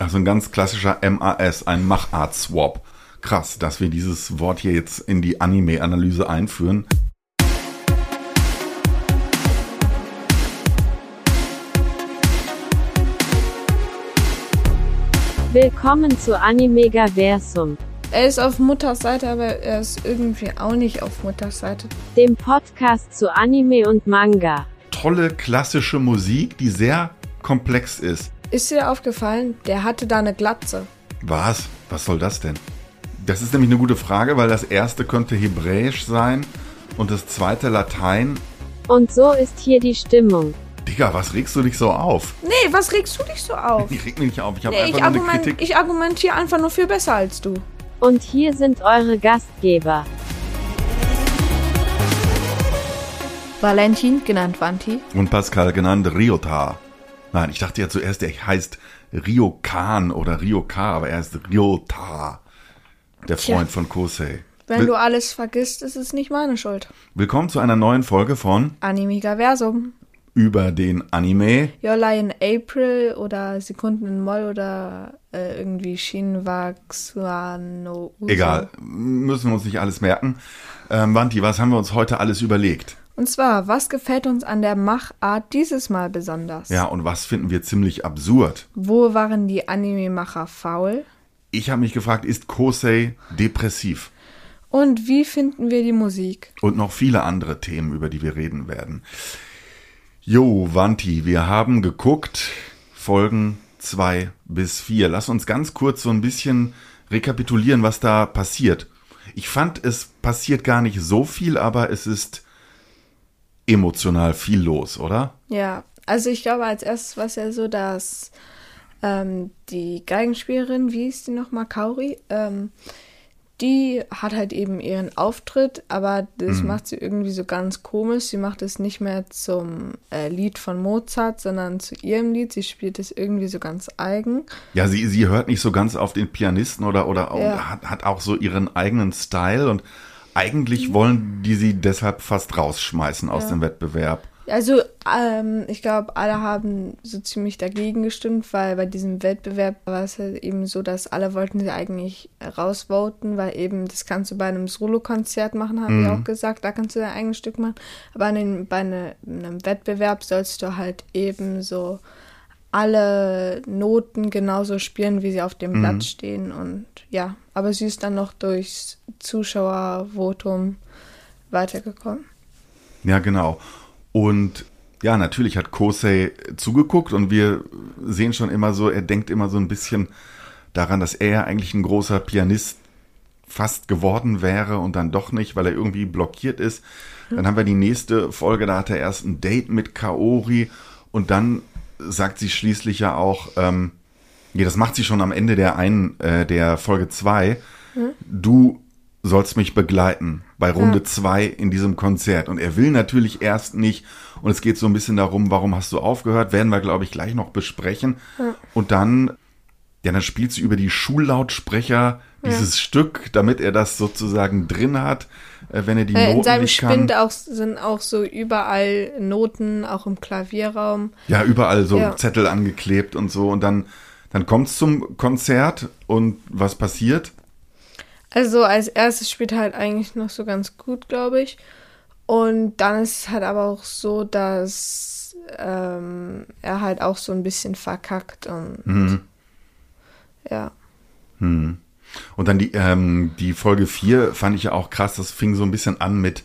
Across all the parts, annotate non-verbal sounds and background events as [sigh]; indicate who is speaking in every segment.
Speaker 1: Also ein ganz klassischer MAS, ein Machart-Swap. Krass, dass wir dieses Wort hier jetzt in die Anime-Analyse einführen.
Speaker 2: Willkommen zu Animegaversum,
Speaker 3: Er ist auf Mutters Seite, aber er ist irgendwie auch nicht auf Mutters Seite.
Speaker 2: dem Podcast zu Anime und Manga.
Speaker 1: Tolle klassische Musik, die sehr komplex ist.
Speaker 3: Ist dir aufgefallen, der hatte da eine Glatze.
Speaker 1: Was? Was soll das denn? Das ist nämlich eine gute Frage, weil das erste könnte hebräisch sein und das zweite Latein.
Speaker 2: Und so ist hier die Stimmung.
Speaker 1: Digga, was regst du dich so auf?
Speaker 3: Nee, was regst du dich so auf? [laughs]
Speaker 1: Ich reg mich nicht auf, ich habe
Speaker 3: Nee,
Speaker 1: einfach
Speaker 3: ich,
Speaker 1: nur eine Kritik.
Speaker 3: ich argumentiere einfach nur viel besser als du.
Speaker 2: Und hier sind eure Gastgeber.
Speaker 3: Valentin, genannt Vanti.
Speaker 1: Und Pascal genannt Ryota. Nein, ich dachte ja zuerst, er heißt Ryokan oder Ryoka, aber er ist Ryota. Der
Speaker 3: Tja.
Speaker 1: Freund von Kosei.
Speaker 3: Wenn
Speaker 1: Will-
Speaker 3: du alles vergisst, ist es nicht meine Schuld.
Speaker 1: Willkommen zu einer neuen Folge von
Speaker 3: Animigaversum.
Speaker 1: über den Anime.
Speaker 3: Jolla in April oder Sekunden in Moll oder äh, irgendwie Shinwaxuano. Uso.
Speaker 1: Egal, müssen wir uns nicht alles merken. Ähm, Wanti, was haben wir uns heute alles überlegt?
Speaker 3: Und zwar, was gefällt uns an der Machart dieses Mal besonders?
Speaker 1: Ja, und was finden wir ziemlich absurd?
Speaker 3: Wo waren die Anime-Macher faul?
Speaker 1: Ich habe mich gefragt, ist Kosei depressiv?
Speaker 3: Und wie finden wir die Musik?
Speaker 1: Und noch viele andere Themen, über die wir reden werden. Jo, Wanti, wir haben geguckt, Folgen zwei bis vier. Lass uns ganz kurz so ein bisschen rekapitulieren, was da passiert. Ich fand, es passiert gar nicht so viel, aber es ist emotional viel los, oder?
Speaker 3: Ja, also ich glaube, als erstes war es ja so, dass ähm, die Geigenspielerin, wie hieß die nochmal, Kauri, ähm, die hat halt eben ihren Auftritt, aber das macht sie irgendwie so ganz komisch. Sie macht es nicht mehr zum äh, Lied von Mozart, sondern zu ihrem Lied. Sie spielt es irgendwie so ganz eigen.
Speaker 1: Ja, sie, sie hört nicht so ganz auf den Pianisten oder, oder
Speaker 3: Ja.
Speaker 1: hat, hat auch so ihren eigenen Style und eigentlich wollen die sie deshalb fast rausschmeißen aus dem Wettbewerb.
Speaker 3: Also, ähm, ich glaube, alle haben so ziemlich dagegen gestimmt, weil bei diesem Wettbewerb war es halt eben so, dass alle wollten sie eigentlich rausvoten, weil eben das kannst du bei einem Solo-Konzert machen, haben die auch gesagt, da kannst du dein eigenes Stück machen. Aber an den, bei ne, einem Wettbewerb sollst du halt eben so alle Noten genauso spielen, wie sie auf dem Blatt stehen. Und ja, aber sie ist dann noch durchs Zuschauervotum weitergekommen.
Speaker 1: Ja, genau. Und ja, natürlich hat Kosei zugeguckt und wir sehen schon immer so, er denkt immer so ein bisschen daran, dass er eigentlich ein großer Pianist fast geworden wäre und dann doch nicht, weil er irgendwie blockiert ist. Dann haben wir die nächste Folge, da hat er erst ein Date mit Kaori und dann sagt sie schließlich ja auch, ähm, ja, das macht sie schon am Ende der einen, äh, der Folge zwei. Du sollst mich begleiten bei Runde zwei in diesem Konzert. Und er will natürlich erst nicht. Und es geht so ein bisschen darum, warum hast du aufgehört? Werden wir, glaube ich, gleich noch besprechen. Und dann, ja, dann spielt sie über die Schullautsprecher dieses Stück, damit er das sozusagen drin hat, äh, wenn er die
Speaker 3: Äh,
Speaker 1: Noten
Speaker 3: in seinem
Speaker 1: nicht kann.
Speaker 3: Spind auch, sind auch so überall Noten, auch im Klavierraum.
Speaker 1: Ja, überall so
Speaker 3: Ja.
Speaker 1: Zettel angeklebt und so. Und dann, dann kommt's zum Konzert und was passiert?
Speaker 3: Also als erstes spielt er halt eigentlich noch so ganz gut, glaube ich. Und dann ist es halt aber auch so, dass ähm, er halt auch so ein bisschen verkackt und
Speaker 1: Mhm.
Speaker 3: Ja.
Speaker 1: Hm. Und dann die, ähm, die Folge 4 fand ich ja auch krass. Das fing so ein bisschen an mit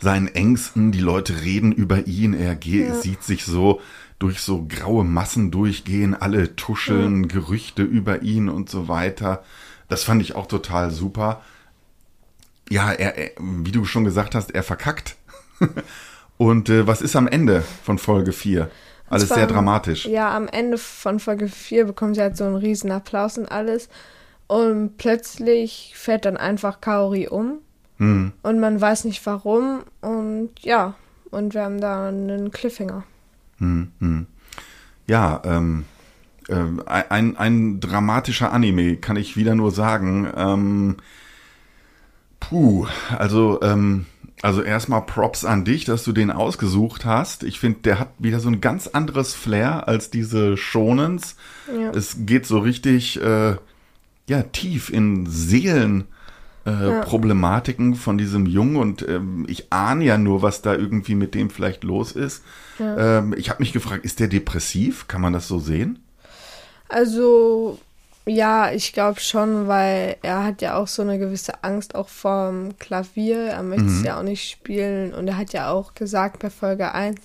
Speaker 1: seinen Ängsten. Die Leute reden über ihn. Er ge- sieht sich so durch so graue Massen durchgehen. Alle tuscheln Gerüchte über ihn und so weiter. Das fand ich auch total super. Ja, er, er wie du schon gesagt hast, er verkackt. [laughs] und äh, was ist am Ende von Folge 4? Alles sehr
Speaker 3: am-
Speaker 1: dramatisch.
Speaker 3: Ja, am Ende von Folge 4 bekommen sie halt so einen riesen Applaus und alles. Und plötzlich fällt dann einfach Kaori um.
Speaker 1: Hm.
Speaker 3: Und man weiß nicht warum. Und ja, und wir haben da einen Cliffhanger.
Speaker 1: Hm, hm. Ja, ähm, ähm, ein, ein dramatischer Anime, kann ich wieder nur sagen. Ähm, puh, also ähm, Also erstmal Props an dich, dass du den ausgesucht hast. Ich finde, der hat wieder so ein ganz anderes Flair als diese Shonens.
Speaker 3: Ja.
Speaker 1: Es geht so richtig äh, ja tief in Seelen. Äh, Problematiken von diesem Jungen und ähm, ich ahne ja nur, was da irgendwie mit dem vielleicht los ist. Ähm, ich habe mich gefragt, ist der depressiv? Kann man das so sehen?
Speaker 3: Also, ja, ich glaube schon, weil er hat ja auch so eine gewisse Angst auch vorm Klavier. Er möchte es ja auch nicht spielen. Und er hat ja auch gesagt bei Folge 1,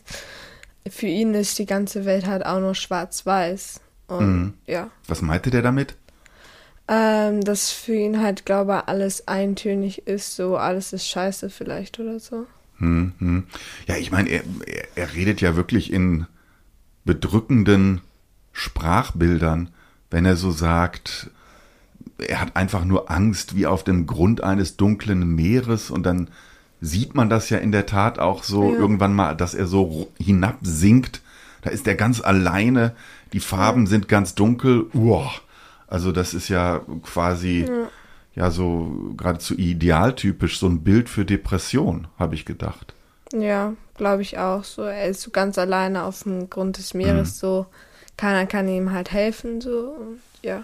Speaker 3: für ihn ist die ganze Welt halt auch nur schwarz-weiß. Und ja,
Speaker 1: Was meinte der damit?
Speaker 3: ähm, dass für ihn halt, glaube ich, alles eintönig ist, so alles ist scheiße vielleicht oder so.
Speaker 1: Hm, hm. Ja, ich meine, er, er, er redet ja wirklich in bedrückenden Sprachbildern, wenn er so sagt, er hat einfach nur Angst wie auf dem Grund eines dunklen Meeres und dann sieht man das ja in der Tat auch so
Speaker 3: Ja.
Speaker 1: irgendwann mal, dass er so hinabsinkt. Da ist er ganz alleine, die Farben sind ganz dunkel. Uah. Also das ist ja quasi ja, so geradezu idealtypisch, so ein Bild für Depression, habe ich gedacht.
Speaker 3: Ja, glaube ich auch. So, er ist so ganz alleine auf dem Grund des Meeres, so keiner kann ihm halt helfen, so und ja.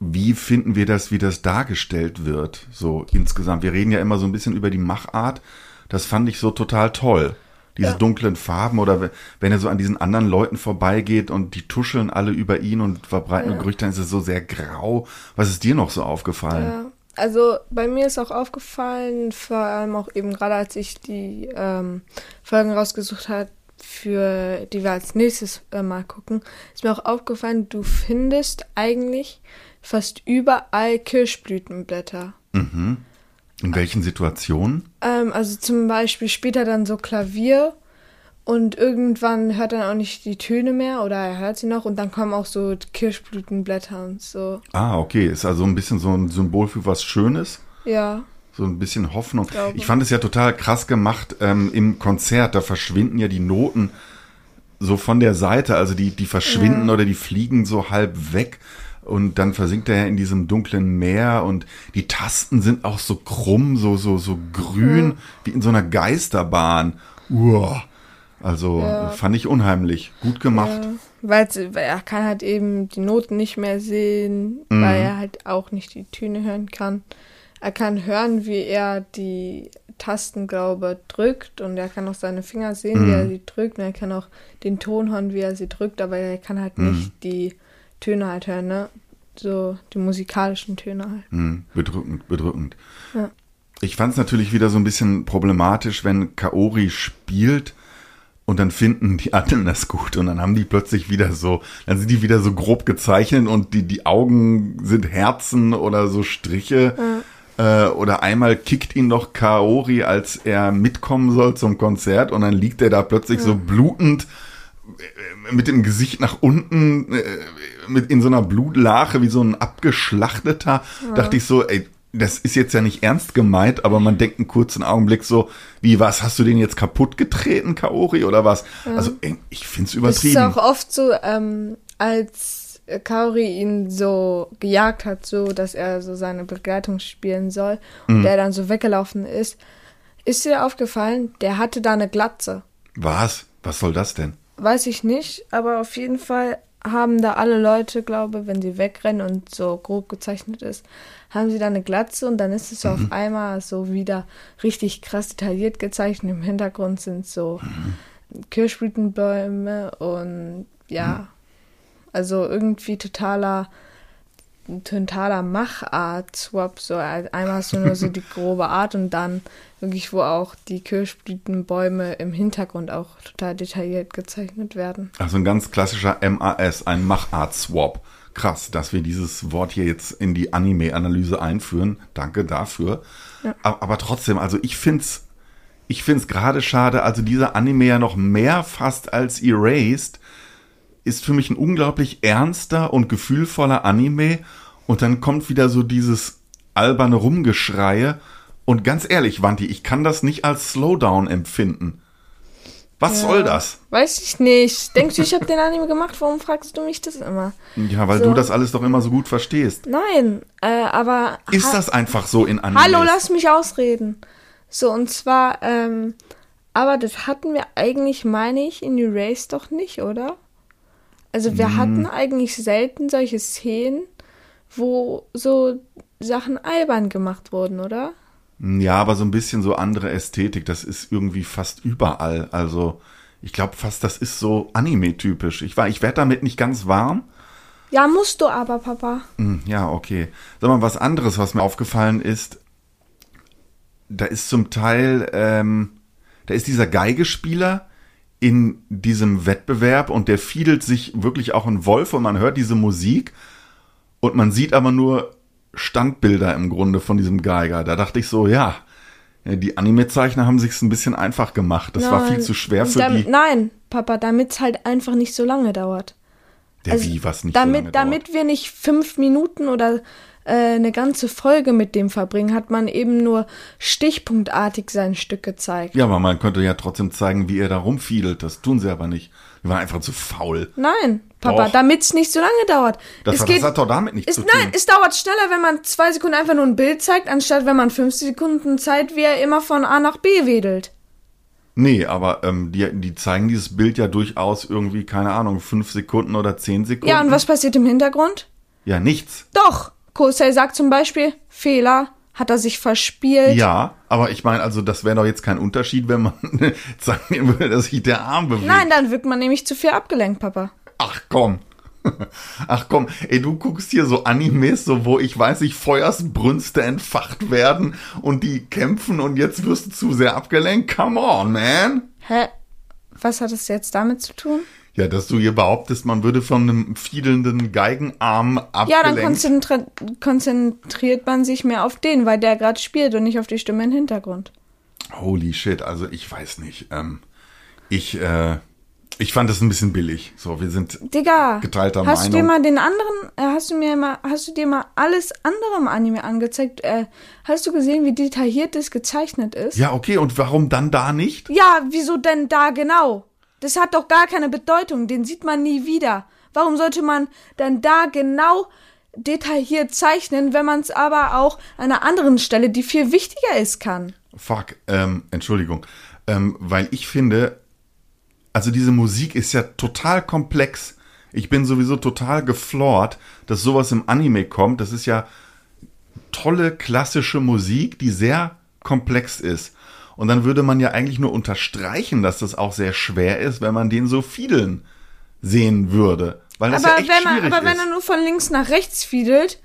Speaker 1: Wie finden wir das, wie das dargestellt wird, so insgesamt? Wir reden ja immer so ein bisschen über die Machart. Das fand ich so total toll. Diese
Speaker 3: Ja.
Speaker 1: dunklen Farben oder we- wenn er so an diesen anderen Leuten vorbeigeht und die tuscheln alle über ihn und verbreiten
Speaker 3: Ja.
Speaker 1: Gerüchte, dann ist es so sehr grau. Was ist dir noch so aufgefallen?
Speaker 3: Ja, also bei mir ist auch aufgefallen, vor allem auch eben gerade als ich die ähm, Folgen rausgesucht habe, für die wir als nächstes äh, mal gucken, ist mir auch aufgefallen, du findest eigentlich fast überall Kirschblütenblätter.
Speaker 1: In welchen Situationen?
Speaker 3: Ähm, also zum Beispiel spielt er dann so Klavier und irgendwann hört er auch nicht die Töne mehr oder er hört sie noch und dann kommen auch so Kirschblütenblätter und so.
Speaker 1: Ah, okay. Ist also ein bisschen so ein Symbol für was Schönes.
Speaker 3: Ja,
Speaker 1: So ein bisschen Hoffnung.
Speaker 3: glaube.
Speaker 1: Ich fand es ja total krass gemacht ähm, im Konzert. Da verschwinden ja die Noten so von der Seite. Also die, die verschwinden oder die fliegen so halb weg. Und dann versinkt er ja in diesem dunklen Meer und die Tasten sind auch so krumm, so, so, so grün, wie in so einer Geisterbahn. Uah. Also
Speaker 3: Ja.
Speaker 1: fand ich unheimlich. Gut gemacht.
Speaker 3: Ja, weil, weil er kann halt eben die Noten nicht mehr sehen,
Speaker 1: Mhm.
Speaker 3: weil er halt auch nicht die Töne hören kann. Er kann hören, wie er die Tasten, glaube drückt und er kann auch seine Finger sehen, wie
Speaker 1: Mhm.
Speaker 3: er sie drückt und er kann auch den Ton hören, wie er sie drückt, aber er kann halt
Speaker 1: Mhm.
Speaker 3: nicht die Töne halt hören, ne? So die musikalischen Töne halt.
Speaker 1: Hm, bedrückend, bedrückend.
Speaker 3: Ja.
Speaker 1: Ich fand es natürlich wieder so ein bisschen problematisch, wenn Kaori spielt und dann finden die anderen das gut und dann haben die plötzlich wieder so, dann sind die wieder so grob gezeichnet und die, die Augen sind Herzen oder so Striche. Äh, oder einmal kickt ihn noch Kaori, als er mitkommen soll zum Konzert und dann liegt er da plötzlich so blutend äh, mit dem Gesicht nach unten, äh, mit in so einer Blutlache wie so ein abgeschlachteter, dachte ich so, ey, das ist jetzt ja nicht ernst gemeint, aber man denkt einen kurzen Augenblick so, wie, was, hast du den jetzt kaputt getreten, Kaori, oder was? Also, ey, ich find's
Speaker 3: Es ist
Speaker 1: übertrieben.
Speaker 3: auch oft so, ähm, als Kaori ihn so gejagt hat, so dass er so seine Begleitung spielen soll und der dann so weggelaufen ist, ist dir aufgefallen, der hatte da eine Glatze.
Speaker 1: Was? Was soll das denn?
Speaker 3: Weiß ich nicht, aber auf jeden Fall haben da alle Leute, glaube wenn sie wegrennen und so grob gezeichnet ist, haben sie da eine Glatze und dann ist es so auf einmal so wieder richtig krass detailliert gezeichnet. Im Hintergrund sind so Kirschblütenbäume und ja, also irgendwie totaler totaler Machart-Swap, so einmal hast du nur so die [laughs] grobe Art und dann wirklich, wo auch die Kirschblütenbäume im Hintergrund auch total detailliert gezeichnet werden.
Speaker 1: Also ein ganz klassischer MAS, ein Machart-Swap. Krass, dass wir dieses Wort hier jetzt in die Anime-Analyse einführen. Danke dafür.
Speaker 3: Ja.
Speaker 1: Aber, aber trotzdem, also ich find's, ich find's gerade schade, also dieser Anime ja noch mehr fast als Erased ist für mich ein unglaublich ernster und gefühlvoller Anime und dann kommt wieder so dieses alberne Rumgeschreie und ganz ehrlich, Wanti, ich kann das nicht als Slowdown empfinden. Was
Speaker 3: Ja.
Speaker 1: soll das?
Speaker 3: Weiß ich nicht. Denkst du, ich habe den Anime gemacht? Warum fragst du mich das immer?
Speaker 1: Ja, weil
Speaker 3: So.
Speaker 1: du das alles doch immer so gut verstehst.
Speaker 3: Nein, äh, aber.
Speaker 1: Ist das einfach so in Anime?
Speaker 3: Hallo, lass mich ausreden. So, und zwar, ähm, aber das hatten wir eigentlich, meine ich, in Erase doch nicht, oder? Also wir
Speaker 1: Hm.
Speaker 3: hatten eigentlich selten solche Szenen, wo so Sachen albern gemacht wurden, oder?
Speaker 1: Ja, aber so ein bisschen so andere Ästhetik, das ist irgendwie fast überall. Also ich glaube fast, das ist so Anime-typisch. Ich, war- ich werde damit nicht ganz warm.
Speaker 3: Ja, musst du aber, Papa.
Speaker 1: Hm, Ja, okay. Sag mal, was anderes, was mir aufgefallen ist, da ist zum Teil, ähm, da ist dieser Geigespieler in diesem Wettbewerb und der fiedelt sich wirklich auch ein Wolf und man hört diese Musik und man sieht aber nur Standbilder im Grunde von diesem Geiger. Da dachte ich so, ja, die Anime-Zeichner haben sich's ein bisschen einfach gemacht. Das war viel
Speaker 3: Nein.
Speaker 1: zu schwer für
Speaker 3: Damit,
Speaker 1: die.
Speaker 3: Nein, Papa, damit es halt einfach nicht so lange dauert.
Speaker 1: Der
Speaker 3: Also,
Speaker 1: wie was nicht
Speaker 3: damit,
Speaker 1: so lange
Speaker 3: damit wir nicht fünf Minuten oder äh, eine ganze Folge mit dem verbringen, hat man eben nur stichpunktartig sein Stück gezeigt.
Speaker 1: Ja, aber man könnte ja trotzdem zeigen, wie er da rumfiedelt. Das tun sie aber nicht. Die waren einfach zu faul.
Speaker 3: Nein, Papa, damit es nicht so lange dauert.
Speaker 1: Das,
Speaker 3: es
Speaker 1: hat-
Speaker 3: geht,
Speaker 1: das hat doch damit nichts zu tun.
Speaker 3: nein, es dauert schneller, wenn man zwei Sekunden einfach nur ein Bild zeigt, anstatt wenn man fünf Sekunden Zeit, wie er immer von A nach B wedelt.
Speaker 1: Nee, aber ähm, die, die zeigen dieses Bild ja durchaus irgendwie, keine Ahnung, fünf Sekunden oder zehn Sekunden.
Speaker 3: Ja, und was passiert im Hintergrund?
Speaker 1: Ja, nichts.
Speaker 3: Doch, Kosei sagt zum Beispiel, Fehler, hat er sich verspielt.
Speaker 1: Ja, aber ich meine, also das wäre doch jetzt kein Unterschied, wenn man [laughs] sagen würde, dass sich der Arm bewegt.
Speaker 3: Nein, dann wirkt man nämlich zu viel abgelenkt, Papa.
Speaker 1: Ach komm. [laughs] Ach komm, ey, du guckst hier so Animes, so wo ich weiß nicht, Feuersbrünste entfacht werden und die kämpfen und jetzt wirst du zu sehr abgelenkt. Come on, man.
Speaker 3: Hä? Was hat es jetzt damit zu tun?
Speaker 1: Ja, dass du hier behauptest, man würde von einem fiedelnden Geigenarm
Speaker 3: Ja, dann
Speaker 1: abgelenkt.
Speaker 3: konzentri konzentriert man sich mehr auf den, weil der gerade spielt und nicht auf die Stimme im Hintergrund.
Speaker 1: Holy shit, also ich weiß nicht. Ähm, ich, äh, ich fand das ein bisschen billig. So, wir sind
Speaker 3: Digga,
Speaker 1: Geteilter
Speaker 3: hast du dir
Speaker 1: Meinung.
Speaker 3: mal den anderen, äh, hast du mir mal, hast du dir mal alles andere im Anime angezeigt? Äh, hast du gesehen, wie detailliert das gezeichnet ist?
Speaker 1: Ja, okay, und warum dann da nicht?
Speaker 3: Ja, wieso denn da genau? Das hat doch gar keine Bedeutung, den sieht man nie wieder. Warum sollte man dann da genau detailliert zeichnen, wenn man es aber auch an einer anderen Stelle, die viel wichtiger ist, kann?
Speaker 1: Fuck, ähm, Entschuldigung. Ähm, weil ich finde, also diese Musik ist ja total komplex. Ich bin sowieso total geflort, dass sowas im Anime kommt. Das ist ja tolle klassische Musik, die sehr komplex ist. Und dann würde man ja eigentlich nur unterstreichen, dass das auch sehr schwer ist, wenn man den so fiedeln sehen würde. Weil das
Speaker 3: aber
Speaker 1: ja echt
Speaker 3: wenn man,
Speaker 1: schwierig
Speaker 3: aber wenn
Speaker 1: ist.
Speaker 3: er nur von links nach rechts fiedelt,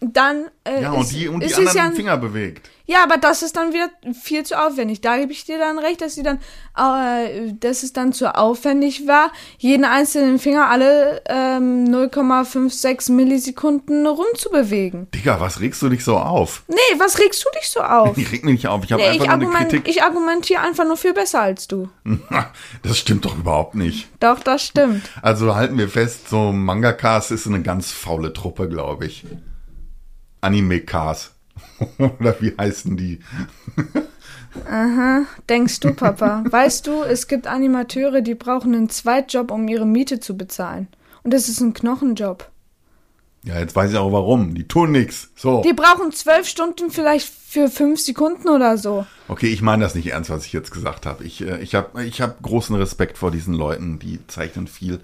Speaker 3: dann äh,
Speaker 1: ja,
Speaker 3: ist,
Speaker 1: und die, und die anderen
Speaker 3: es ja,
Speaker 1: Finger bewegt.
Speaker 3: ja, aber das ist dann wieder viel zu aufwendig. Da gebe ich dir dann recht, dass sie dann, äh, dass es dann zu aufwendig war, jeden einzelnen Finger alle ähm, 0,56 Millisekunden rumzubewegen.
Speaker 1: Digga, was regst du dich so auf?
Speaker 3: Nee, was regst du dich so auf? [laughs]
Speaker 1: Ich reg mich nicht auf. Ich habe
Speaker 3: Nee,
Speaker 1: einfach
Speaker 3: ich,
Speaker 1: nur eine Kritik.
Speaker 3: ich argumentiere einfach nur viel besser als du. [laughs]
Speaker 1: Das stimmt doch überhaupt nicht.
Speaker 3: Doch, das stimmt.
Speaker 1: Also halten wir fest, so Manga-Cast ist eine ganz faule Truppe, glaube ich. Anime-Cast. [laughs] Oder wie heißen die?
Speaker 3: Denkst du, Papa? weißt du, es gibt Animateure, die brauchen einen Zweitjob, um ihre Miete zu bezahlen. Und das ist ein Knochenjob.
Speaker 1: Ja, jetzt weiß ich auch warum. Die tun nix. So.
Speaker 3: Die brauchen zwölf Stunden vielleicht für fünf Sekunden oder so.
Speaker 1: Okay, ich meine das nicht ernst, was ich jetzt gesagt habe. Ich, äh, ich habe ich hab großen Respekt vor diesen Leuten, die zeichnen viel.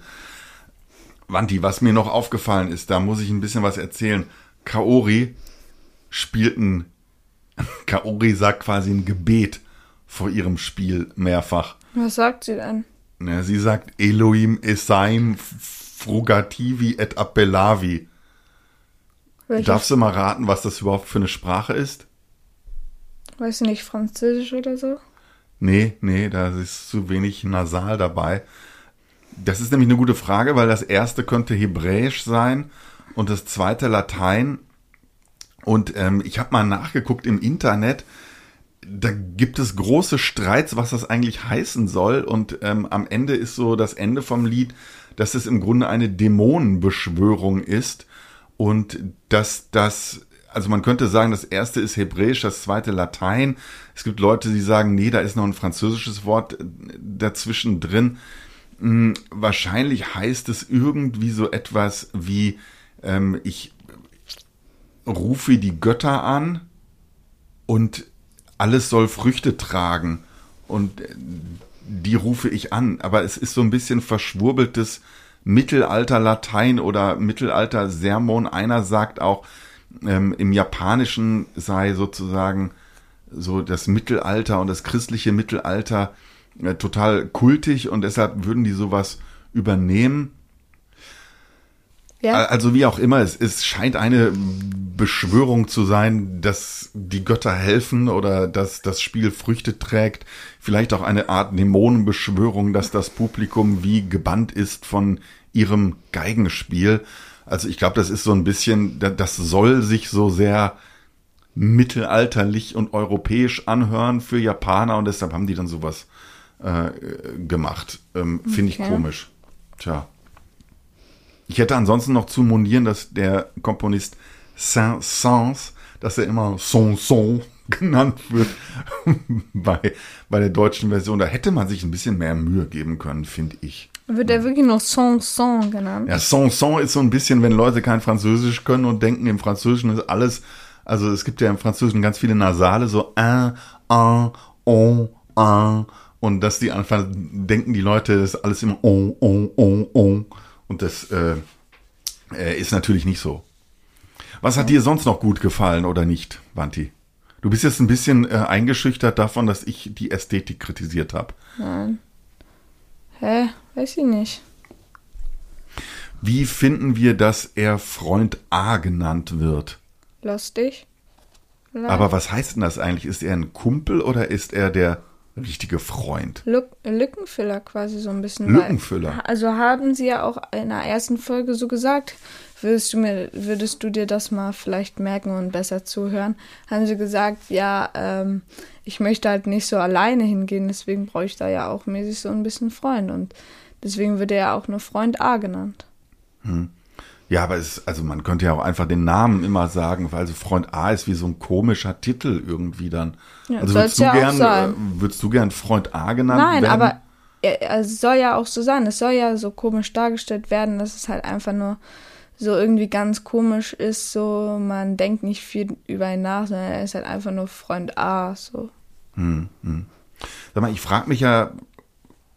Speaker 1: Wanti, was mir noch aufgefallen ist, da muss ich ein bisschen was erzählen. Kaori spielt ein, [laughs] Kaori sagt quasi ein Gebet vor ihrem Spiel mehrfach.
Speaker 3: Was sagt sie denn?
Speaker 1: Ja, sie sagt Elohim Esaim frugativi et appellavi.
Speaker 3: Welche,
Speaker 1: Darfst du mal raten, was das überhaupt für eine Sprache ist?
Speaker 3: weißt du nicht, Französisch oder so?
Speaker 1: Nee, nee, da ist zu wenig nasal dabei. Das ist nämlich eine gute Frage, weil das erste könnte Hebräisch sein und das zweite Latein. Und ähm, ich habe mal nachgeguckt im Internet. Da gibt es große Streits, was das eigentlich heißen soll. Und ähm, am Ende ist so das Ende vom Lied, dass es im Grunde eine Dämonenbeschwörung ist und dass das, also man könnte sagen, das erste ist Hebräisch, das zweite Latein. Es gibt Leute, die sagen, nee, da ist noch ein französisches Wort äh, dazwischen drin. Hm, Wahrscheinlich heißt es irgendwie so etwas wie, ähm, ich rufe die Götter an und alles soll Früchte tragen und äh, die rufe ich an. Aber es ist so ein bisschen verschwurbeltes Mittelalter-Latein oder Mittelalter-Sermon. Einer sagt auch, ähm, im Japanischen sei sozusagen so das Mittelalter und das christliche Mittelalter äh, total kultig und deshalb würden die sowas übernehmen.
Speaker 3: Ja.
Speaker 1: Also wie auch immer, es, es scheint eine Beschwörung zu sein, dass die Götter helfen oder dass das Spiel Früchte trägt. Vielleicht auch eine Art Dämonenbeschwörung, dass das Publikum wie gebannt ist von ihrem Geigenspiel. Also ich glaube, das ist so ein bisschen, das soll sich so sehr mittelalterlich und europäisch anhören für Japaner und deshalb haben die dann sowas äh, gemacht. Ähm, Finde
Speaker 3: Okay.
Speaker 1: ich komisch. Tja. Ich hätte ansonsten noch zu monieren, dass der Komponist Saint-Saëns, dass er immer Son-Son [laughs] genannt wird [laughs] bei, bei der deutschen Version. Da hätte man sich ein bisschen mehr Mühe geben können, finde ich.
Speaker 3: Wird er wirklich noch Son-Son genannt?
Speaker 1: Ja, Son-Son ist so ein bisschen, wenn Leute kein Französisch können und denken, im Französischen ist alles, also es gibt ja im Französischen ganz viele Nasale, so un, un, on, un. Und dass die einfach denken, die Leute, das ist alles immer on, on, on, on. Und das äh, äh, ist natürlich nicht so. Was hat dir sonst noch gut gefallen oder nicht, Wanti? Du bist jetzt ein bisschen äh, eingeschüchtert davon, dass ich die Ästhetik kritisiert habe.
Speaker 3: Hä? Weiß ich nicht.
Speaker 1: Wie finden wir, dass er Freund A genannt wird?
Speaker 3: Lustig. Vielleicht.
Speaker 1: Aber was heißt denn das eigentlich? Ist er ein Kumpel oder ist er der richtige Freund?
Speaker 3: Lück Lückenfüller quasi so ein bisschen.
Speaker 1: Lückenfüller?
Speaker 3: Weil, also haben sie ja auch in der ersten Folge so gesagt, würdest du mir, würdest du dir das mal vielleicht merken und besser zuhören? Haben sie gesagt, ja, ähm, ich möchte halt nicht so alleine hingehen, deswegen brauche ich da ja auch mäßig so ein bisschen Freund und deswegen wird er ja auch nur Freund A genannt.
Speaker 1: Ja, aber es, also man könnte ja auch einfach den Namen immer sagen, weil so Freund A ist wie so ein komischer Titel irgendwie dann.
Speaker 3: Ja,
Speaker 1: also würdest du
Speaker 3: ja
Speaker 1: gern, äh, würdest du gern Freund A genannt
Speaker 3: Nein,
Speaker 1: werden?
Speaker 3: aber er- es soll ja auch so sein. Es soll ja so komisch dargestellt werden, dass es halt einfach nur so irgendwie ganz komisch ist. So, man denkt nicht viel über ihn nach, sondern er ist halt einfach nur Freund A. So.
Speaker 1: Sag mal, ich frage mich ja,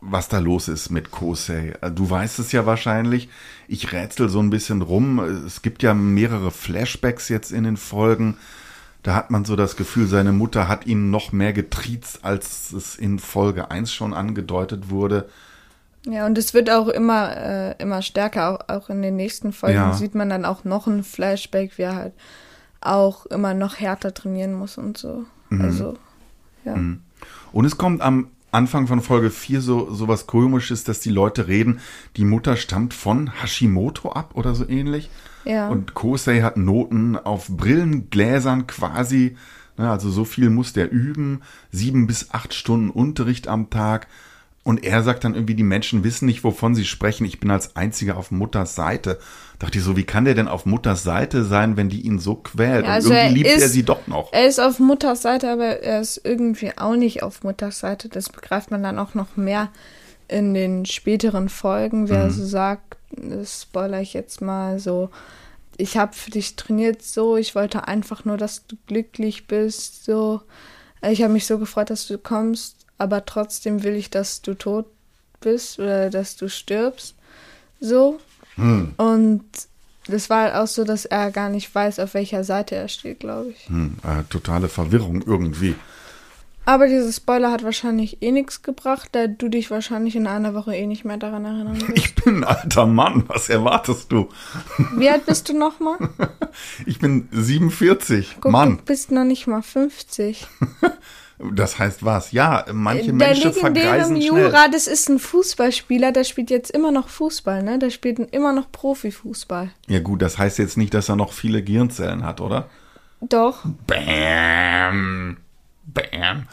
Speaker 1: was da los ist mit Kosei. Du weißt es ja wahrscheinlich. Ich rätsel so ein bisschen rum. Es gibt ja mehrere Flashbacks jetzt in den Folgen. Da hat man so das Gefühl, seine Mutter hat ihn noch mehr getriezt, als es in Folge 1 schon angedeutet wurde.
Speaker 3: Ja, und es wird auch immer, äh, immer stärker. Auch, auch in den nächsten Folgen
Speaker 1: Ja.
Speaker 3: sieht man dann auch noch ein Flashback, wie er halt auch immer noch härter trainieren muss und so. Also, ja.
Speaker 1: Und es kommt am Anfang von Folge 4 so, so was komisches, dass die Leute reden, die Mutter stammt von Hashimoto ab oder so ähnlich.
Speaker 3: Ja.
Speaker 1: Und Kosei hat Noten auf Brillengläsern quasi. Ne, also so viel muss der üben. Sieben bis acht Stunden Unterricht am Tag. Und er sagt dann irgendwie, die Menschen wissen nicht, wovon sie sprechen. Ich bin als einziger auf Mutters Seite. Dachte ich so, wie kann der denn auf Mutters Seite sein, wenn die ihn so quält?
Speaker 3: Ja,
Speaker 1: Und
Speaker 3: also
Speaker 1: irgendwie
Speaker 3: er
Speaker 1: liebt er
Speaker 3: ist-
Speaker 1: sie doch noch.
Speaker 3: Er ist auf Mutters Seite, aber er ist irgendwie auch nicht auf Mutters Seite. Das begreift man dann auch noch mehr in den späteren Folgen, wer so sagt, das spoiler ich jetzt mal so, ich habe für dich trainiert so, ich wollte einfach nur, dass du glücklich bist, so. Ich habe mich so gefreut, dass du kommst, aber trotzdem will ich, dass du tot bist oder dass du stirbst, so. Und das war halt auch so, dass er gar nicht weiß, auf welcher Seite er steht, glaube ich.
Speaker 1: Hm, äh, totale Verwirrung irgendwie.
Speaker 3: Aber dieser Spoiler hat wahrscheinlich eh nichts gebracht, da du dich wahrscheinlich in einer Woche eh nicht mehr daran erinnern wirst.
Speaker 1: Ich bin ein alter Mann. Was erwartest du?
Speaker 3: Wie alt bist du nochmal? [laughs]
Speaker 1: Ich bin 47.
Speaker 3: Guck,
Speaker 1: Mann,
Speaker 3: du bist noch nicht mal 50. [laughs]
Speaker 1: das heißt was? Ja, manche
Speaker 3: Der
Speaker 1: Menschen vergreisen schnell.
Speaker 3: Jura, das ist ein Fußballspieler, der spielt jetzt immer noch Fußball, ne? Der spielt immer noch Profifußball.
Speaker 1: Ja gut, das heißt jetzt nicht, dass er noch viele Gehirnzellen hat, oder?
Speaker 3: Doch.
Speaker 1: Bam. Bam.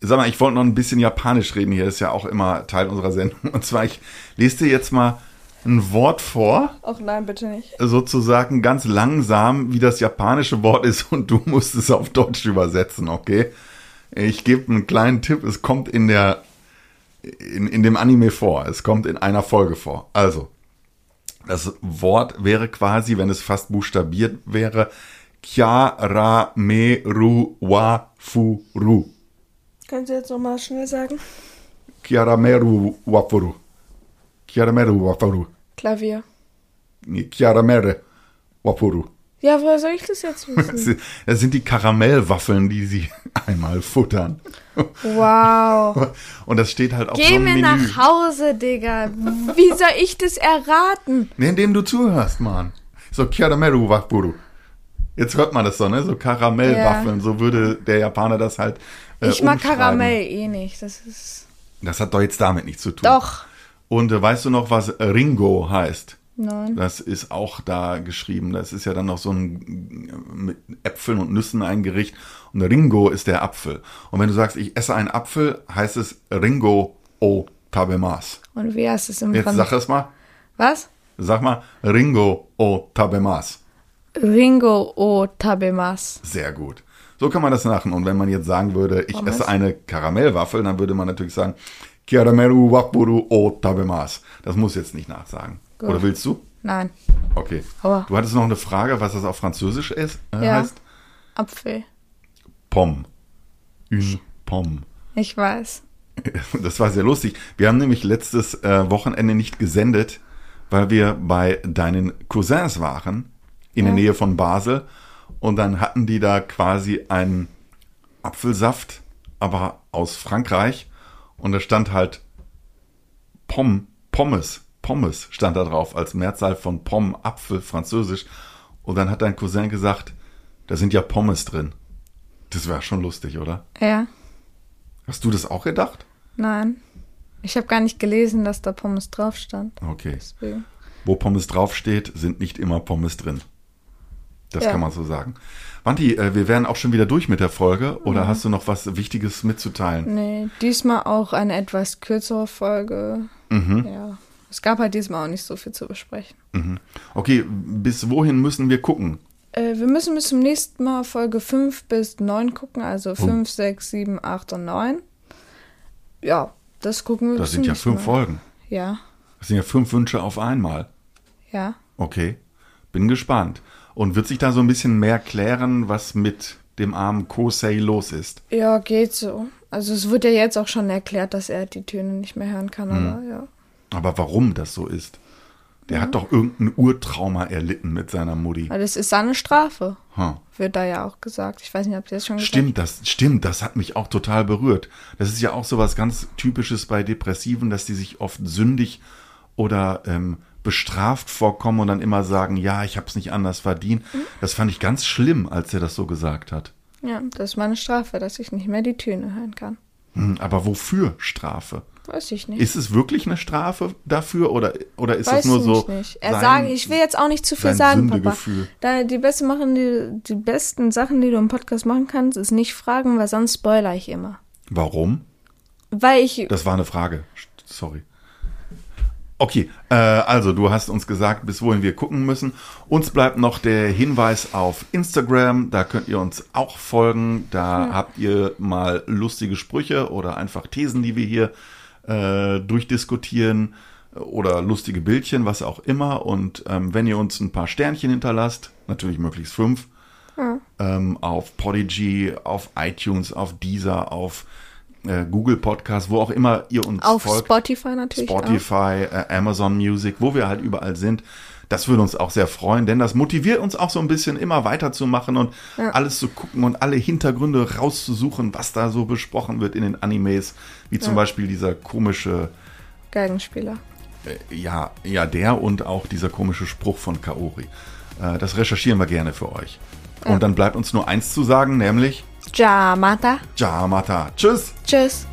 Speaker 1: Sag mal, ich wollte noch ein bisschen Japanisch reden hier, ist ja auch immer Teil unserer Sendung. Und zwar, ich lese dir jetzt mal ein Wort vor,
Speaker 3: Ach nein, bitte nicht.
Speaker 1: sozusagen ganz langsam, wie das japanische Wort ist und du musst es auf Deutsch übersetzen, okay? Ich gebe einen kleinen Tipp, es kommt in der in, in dem Anime vor, es kommt in einer Folge vor. Also, das Wort wäre quasi, wenn es fast buchstabiert wäre, Kiarameru Wafuru.
Speaker 3: Können Sie jetzt nochmal schnell sagen?
Speaker 1: Kiarameru Wafuru. Kiarameru Wafuru.
Speaker 3: Klavier.
Speaker 1: Nee, Kiaramere Wafuru.
Speaker 3: Ja, woher soll ich das jetzt [laughs] wissen?
Speaker 1: das sind die Karamellwaffeln, die sie [laughs] einmal futtern.
Speaker 3: wow.
Speaker 1: Und das steht halt auf so
Speaker 3: Geh
Speaker 1: einem
Speaker 3: mir
Speaker 1: Menü.
Speaker 3: nach Hause, Digga. Wie soll ich das erraten?
Speaker 1: Nee, indem du zuhörst, Mann. So Kiarameru Wafuru. Jetzt hört man das so, ne? So Karamellwaffeln. So würde der Japaner das halt äh,
Speaker 3: Ich mag. Karamell eh nicht. Das ist.
Speaker 1: Das hat doch jetzt damit nichts zu tun.
Speaker 3: Doch.
Speaker 1: Und äh, weißt du noch, was Ringo heißt?
Speaker 3: Nein.
Speaker 1: Das ist auch da geschrieben. Das ist ja dann noch so ein äh, mit Äpfeln und Nüssen ein Gericht. Und Ringo ist der Apfel. Und wenn du sagst, ich esse einen Apfel, heißt es Ringo o tabemas.
Speaker 3: Und wie heißt es im
Speaker 1: Jetzt sag
Speaker 3: Französischen?
Speaker 1: es mal.
Speaker 3: Was?
Speaker 1: Sag mal Ringo o tabemas.
Speaker 3: Ringo o tabemas.
Speaker 1: Sehr gut. So kann man das machen. Und wenn man jetzt sagen würde, ich
Speaker 3: Pommes.
Speaker 1: esse eine Karamellwaffel, dann würde man natürlich sagen, Kiarameru wapuru o tabemas. Das muss jetzt nicht nachsagen.
Speaker 3: Gut.
Speaker 1: Oder willst du?
Speaker 3: Nein.
Speaker 1: Okay.
Speaker 3: Aua.
Speaker 1: Du hattest noch eine Frage, was das auf Französisch ist, äh,
Speaker 3: Ja.
Speaker 1: heißt?
Speaker 3: Apfel.
Speaker 1: Pomme. Une pomme.
Speaker 3: Ich weiß. [laughs]
Speaker 1: Das war sehr lustig. Wir haben nämlich letztes äh, Wochenende nicht gesendet, weil wir bei deinen Cousins waren, in der. Nähe von Basel. Und dann hatten die da quasi einen Apfelsaft, aber aus Frankreich. Und da stand halt Pomm, Pommes, Pommes stand da drauf, als Mehrzahl von Pomm, Apfel, Französisch. Und dann hat dein Cousin gesagt, da sind ja Pommes drin. Das war schon lustig, oder?
Speaker 3: Ja.
Speaker 1: Hast du das auch gedacht?
Speaker 3: Nein. Ich habe gar nicht gelesen, dass da Pommes drauf stand.
Speaker 1: Okay.
Speaker 3: Deswegen.
Speaker 1: Wo Pommes draufsteht, sind nicht immer Pommes drin. Das
Speaker 3: Ja.
Speaker 1: kann man so sagen. Wanti, äh, wir wären auch schon wieder durch mit der Folge. Oder hast du noch was Wichtiges mitzuteilen?
Speaker 3: Nee, diesmal auch eine etwas kürzere Folge.
Speaker 1: Mhm.
Speaker 3: Ja. Es gab halt diesmal auch nicht so viel zu besprechen.
Speaker 1: Okay, bis wohin müssen wir gucken?
Speaker 3: Äh, wir müssen bis zum nächsten Mal Folge 5 bis 9 gucken, also 5, 6, 7, 8 und 9. Ja, das gucken wir
Speaker 1: Das sind ja fünf
Speaker 3: Mal.
Speaker 1: Folgen.
Speaker 3: Ja,
Speaker 1: Das sind ja fünf Wünsche auf einmal.
Speaker 3: ja.
Speaker 1: Okay, bin gespannt. Und wird sich da so ein bisschen mehr klären, was mit dem armen Kosei los ist?
Speaker 3: Ja, geht so. Also es wird ja jetzt auch schon erklärt, dass er die Töne nicht mehr hören kann,
Speaker 1: Mhm.
Speaker 3: aber ja.
Speaker 1: Aber warum das so ist? Der hat doch irgendein Urtrauma erlitten mit seiner Mutti.
Speaker 3: Weil das ist seine Strafe,
Speaker 1: Hm.
Speaker 3: wird da ja auch gesagt. Ich weiß nicht, ob ihr das schon gesagt
Speaker 1: Stimmt, das stimmt, das hat mich auch total berührt. Das ist ja auch so was ganz typisches bei Depressiven, dass die sich oft sündig oder ähm, bestraft vorkommen und dann immer sagen, ja, ich habe es nicht anders verdient. Das fand ich ganz schlimm, als er das so gesagt hat.
Speaker 3: Ja, das ist meine Strafe, dass ich nicht mehr die Töne hören kann.
Speaker 1: Hm, Aber wofür Strafe?
Speaker 3: Weiß ich nicht.
Speaker 1: Ist es wirklich eine Strafe dafür oder, oder ist
Speaker 3: Weiß
Speaker 1: es nur so?
Speaker 3: nicht. Er
Speaker 1: sein-
Speaker 3: sage, ich will jetzt auch nicht zu viel sagen, Papa. Da die beste machen, die, die besten Sachen, die du im Podcast machen kannst, ist nicht fragen, weil sonst spoiler ich immer.
Speaker 1: Warum?
Speaker 3: Weil ich
Speaker 1: Das war eine Frage. Sorry. Okay, äh, also du hast uns gesagt, bis wohin wir gucken müssen. Uns bleibt noch der Hinweis auf Instagram. Da könnt ihr uns auch folgen. Da habt ihr mal lustige Sprüche oder einfach Thesen, die wir hier äh, durchdiskutieren oder lustige Bildchen, was auch immer. Und ähm, wenn ihr uns ein paar Sternchen hinterlasst, natürlich möglichst fünf, ähm, auf Podigy, auf iTunes, auf Deezer, auf äh, Google Podcast, wo auch immer ihr uns
Speaker 3: auf
Speaker 1: folgt.
Speaker 3: Spotify natürlich.
Speaker 1: Spotify, äh, Amazon Music, wo wir halt überall sind. Das würde uns auch sehr freuen, denn das motiviert uns auch so ein bisschen immer weiterzumachen und alles zu gucken und alle Hintergründe rauszusuchen, was da so besprochen wird in den Animes, wie zum Beispiel dieser komische,
Speaker 3: Geigenspieler.
Speaker 1: äh, ja, ja, der und auch dieser komische Spruch von Kaori. Äh, das recherchieren wir gerne für euch. Und dann bleibt uns nur eins zu sagen, nämlich
Speaker 3: Jamata.
Speaker 1: Jamata. Tschüss!
Speaker 3: Tschüss.